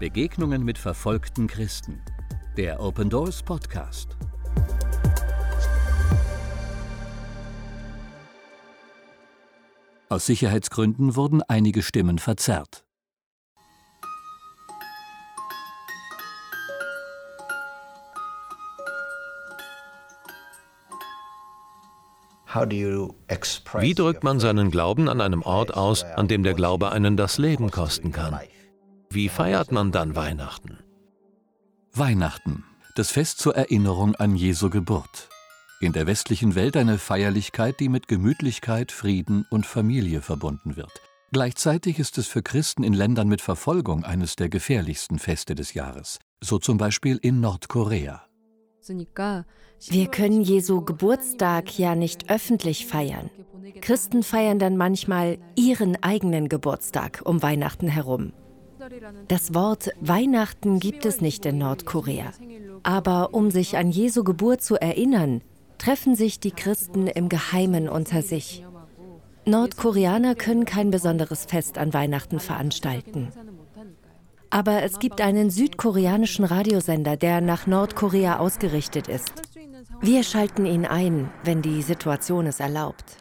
Begegnungen mit verfolgten Christen. Der Open Doors Podcast. Aus Sicherheitsgründen wurden einige Stimmen verzerrt. Wie drückt man seinen Glauben an einem Ort aus, an dem der Glaube einen das Leben kosten kann? Wie feiert man dann Weihnachten? Weihnachten, das Fest zur Erinnerung an Jesu Geburt. In der westlichen Welt eine Feierlichkeit, die mit Gemütlichkeit, Frieden und Familie verbunden wird. Gleichzeitig ist es für Christen in Ländern mit Verfolgung eines der gefährlichsten Feste des Jahres, so zum Beispiel in Nordkorea. Wir können Jesu Geburtstag ja nicht öffentlich feiern. Christen feiern dann manchmal ihren eigenen Geburtstag um Weihnachten herum. Das Wort Weihnachten gibt es nicht in Nordkorea. Aber um sich an Jesu Geburt zu erinnern, treffen sich die Christen im Geheimen unter sich. Nordkoreaner können kein besonderes Fest an Weihnachten veranstalten. Aber es gibt einen südkoreanischen Radiosender, der nach Nordkorea ausgerichtet ist. Wir schalten ihn ein, wenn die Situation es erlaubt.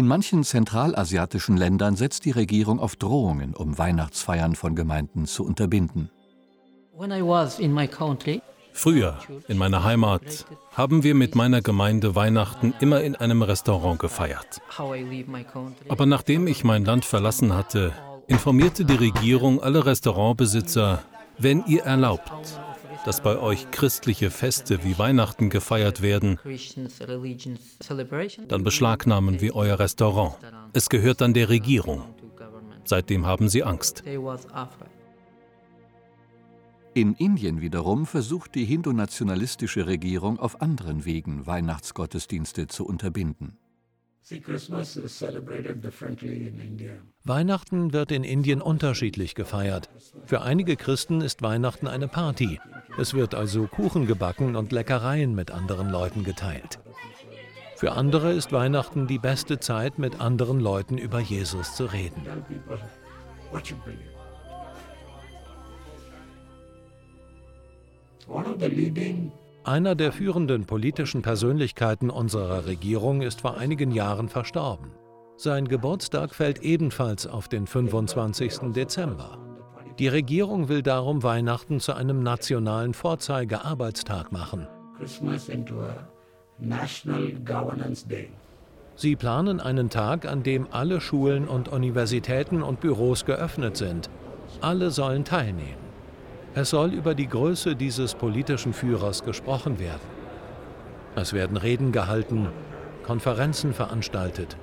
In manchen zentralasiatischen Ländern setzt die Regierung auf Drohungen, um Weihnachtsfeiern von Gemeinden zu unterbinden. Früher, in meiner Heimat, haben wir mit meiner Gemeinde Weihnachten immer in einem Restaurant gefeiert. Aber nachdem ich mein Land verlassen hatte, informierte die Regierung alle Restaurantbesitzer, wenn ihr erlaubt, dass bei euch christliche Feste wie Weihnachten gefeiert werden, dann beschlagnahmen wir euer Restaurant. Es gehört dann der Regierung. Seitdem haben sie Angst. In Indien wiederum versucht die hindu-nationalistische Regierung auf anderen Wegen Weihnachtsgottesdienste zu unterbinden. Weihnachten wird in Indien unterschiedlich gefeiert. Für einige Christen ist Weihnachten eine Party. Es wird also Kuchen gebacken und Leckereien mit anderen Leuten geteilt. Für andere ist Weihnachten die beste Zeit, mit anderen Leuten über Jesus zu reden. Einer der führenden politischen Persönlichkeiten unserer Regierung ist vor einigen Jahren verstorben. Sein Geburtstag fällt ebenfalls auf den 25. Dezember. Die Regierung will darum Weihnachten zu einem nationalen Vorzeigearbeitstag machen. Sie planen einen Tag, an dem alle Schulen und Universitäten und Büros geöffnet sind. Alle sollen teilnehmen. Es soll über die Größe dieses politischen Führers gesprochen werden. Es werden Reden gehalten, Konferenzen veranstaltet.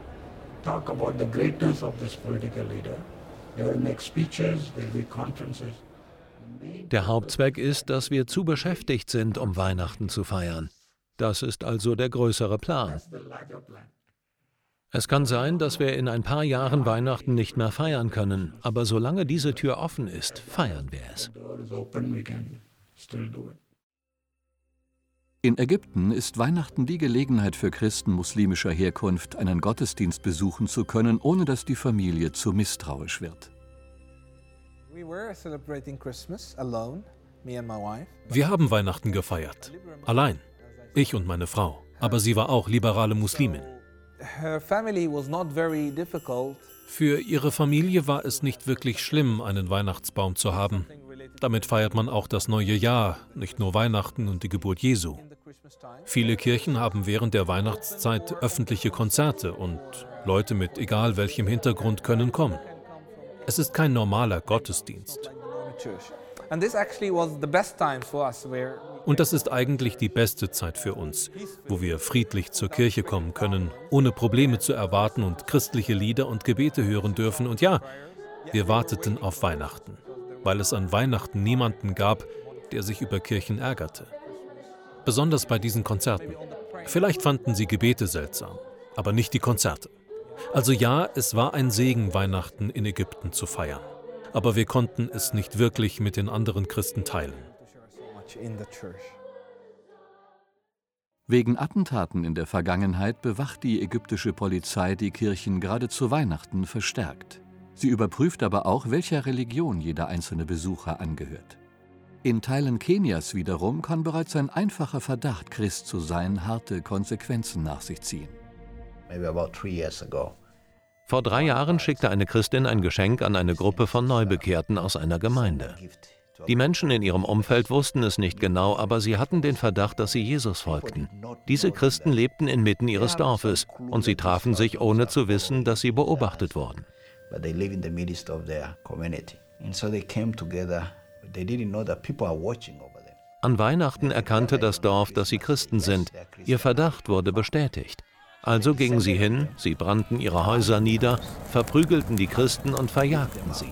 Der Hauptzweck ist, dass wir zu beschäftigt sind, um Weihnachten zu feiern. Das ist also der größere Plan. Es kann sein, dass wir in ein paar Jahren Weihnachten nicht mehr feiern können, aber solange diese Tür offen ist, feiern wir es. In Ägypten ist Weihnachten die Gelegenheit für Christen muslimischer Herkunft, einen Gottesdienst besuchen zu können, ohne dass die Familie zu misstrauisch wird. Wir haben Weihnachten gefeiert, allein, ich und meine Frau, aber sie war auch liberale Muslimin. Für ihre Familie war es nicht wirklich schlimm, einen Weihnachtsbaum zu haben. Damit feiert man auch das neue Jahr, nicht nur Weihnachten und die Geburt Jesu. Viele Kirchen haben während der Weihnachtszeit öffentliche Konzerte und Leute mit egal welchem Hintergrund können kommen. Es ist kein normaler Gottesdienst. Und das ist eigentlich die beste Zeit für uns, wo wir friedlich zur Kirche kommen können, ohne Probleme zu erwarten und christliche Lieder und Gebete hören dürfen. Und ja, wir warteten auf Weihnachten, weil es an Weihnachten niemanden gab, der sich über Kirchen ärgerte. Besonders bei diesen Konzerten. Vielleicht fanden sie Gebete seltsam, aber nicht die Konzerte. Also ja, es war ein Segen, Weihnachten in Ägypten zu feiern. Aber wir konnten es nicht wirklich mit den anderen Christen teilen. Wegen Attentaten in der Vergangenheit bewacht die ägyptische Polizei die Kirchen gerade zu Weihnachten verstärkt. Sie überprüft aber auch, welcher Religion jeder einzelne Besucher angehört. In Teilen Kenias wiederum kann bereits ein einfacher Verdacht, Christ zu sein, harte Konsequenzen nach sich ziehen. Vor drei Jahren schickte eine Christin ein Geschenk an eine Gruppe von Neubekehrten aus einer Gemeinde. Die Menschen in ihrem Umfeld wussten es nicht genau, aber sie hatten den Verdacht, dass sie Jesus folgten. Diese Christen lebten inmitten ihres Dorfes und sie trafen sich, ohne zu wissen, dass sie beobachtet wurden. An Weihnachten erkannte das Dorf, dass sie Christen sind. Ihr Verdacht wurde bestätigt. Also gingen sie hin, sie brannten ihre Häuser nieder, verprügelten die Christen und verjagten sie.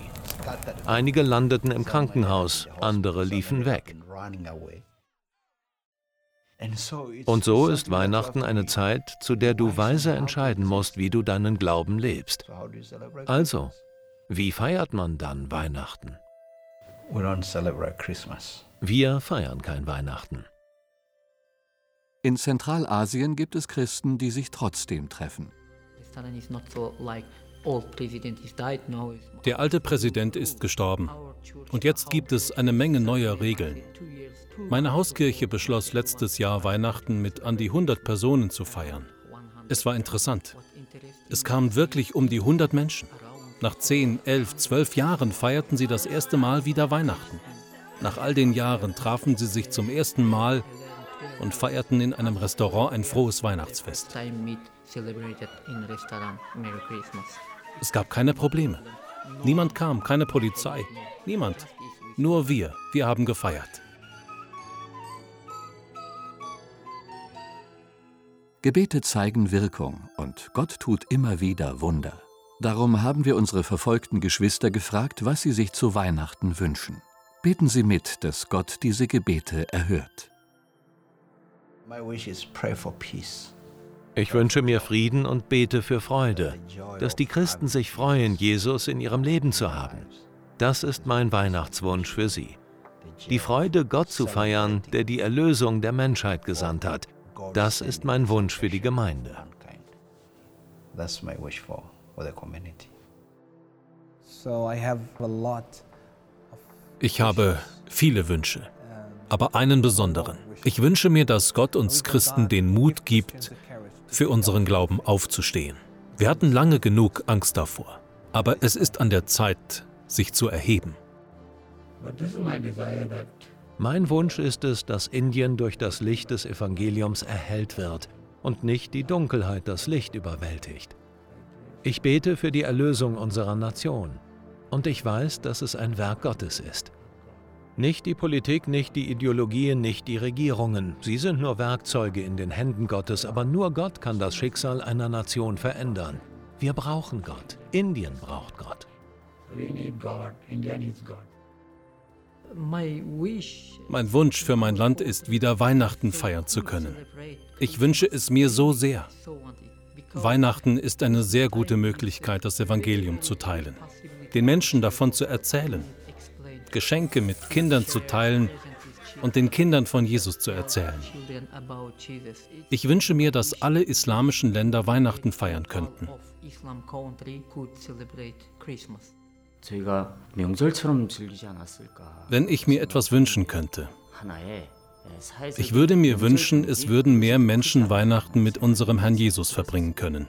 Einige landeten im Krankenhaus, andere liefen weg. Und so ist Weihnachten eine Zeit, zu der du weise entscheiden musst, wie du deinen Glauben lebst. Also, wie feiert man dann Weihnachten? Wir feiern kein Weihnachten. In Zentralasien gibt es Christen, die sich trotzdem treffen. Der alte Präsident ist gestorben und jetzt gibt es eine Menge neuer Regeln. Meine Hauskirche beschloss letztes Jahr Weihnachten mit an die 100 Personen zu feiern. Es war interessant. Es kamen wirklich um die 100 Menschen. Nach 10, 11, 12 Jahren feierten sie das erste Mal wieder Weihnachten. Nach all den Jahren trafen sie sich zum ersten Mal und feierten in einem Restaurant ein frohes Weihnachtsfest. Es gab keine Probleme. Niemand kam, keine Polizei, niemand. Nur wir, wir haben gefeiert. Gebete zeigen Wirkung und Gott tut immer wieder Wunder. Darum haben wir unsere verfolgten Geschwister gefragt, was sie sich zu Weihnachten wünschen. Beten Sie mit, dass Gott diese Gebete erhört. Ich wünsche mir Frieden und bete für Freude, dass die Christen sich freuen, Jesus in ihrem Leben zu haben. Das ist mein Weihnachtswunsch für sie. Die Freude, Gott zu feiern, der die Erlösung der Menschheit gesandt hat. Das ist mein Wunsch für die Gemeinde. Ich habe viele Wünsche, aber einen besonderen. Ich wünsche mir, dass Gott uns Christen den Mut gibt, für unseren Glauben aufzustehen. Wir hatten lange genug Angst davor, aber es ist an der Zeit, sich zu erheben. Mein Wunsch ist es, dass Indien durch das Licht des Evangeliums erhellt wird und nicht die Dunkelheit das Licht überwältigt. Ich bete für die Erlösung unserer Nation und ich weiß, dass es ein Werk Gottes ist. Nicht die Politik, nicht die Ideologien, nicht die Regierungen. Sie sind nur Werkzeuge in den Händen Gottes, aber nur Gott kann das Schicksal einer Nation verändern. Wir brauchen Gott. Indien braucht Gott. Mein Wunsch für mein Land ist, wieder Weihnachten feiern zu können. Ich wünsche es mir so sehr. Weihnachten ist eine sehr gute Möglichkeit, das Evangelium zu teilen, den Menschen davon zu erzählen, Geschenke mit Kindern zu teilen und den Kindern von Jesus zu erzählen. Ich wünsche mir, dass alle islamischen Länder Weihnachten feiern könnten. Wenn ich mir etwas wünschen könnte, ich würde mir wünschen, es würden mehr Menschen Weihnachten mit unserem Herrn Jesus verbringen können.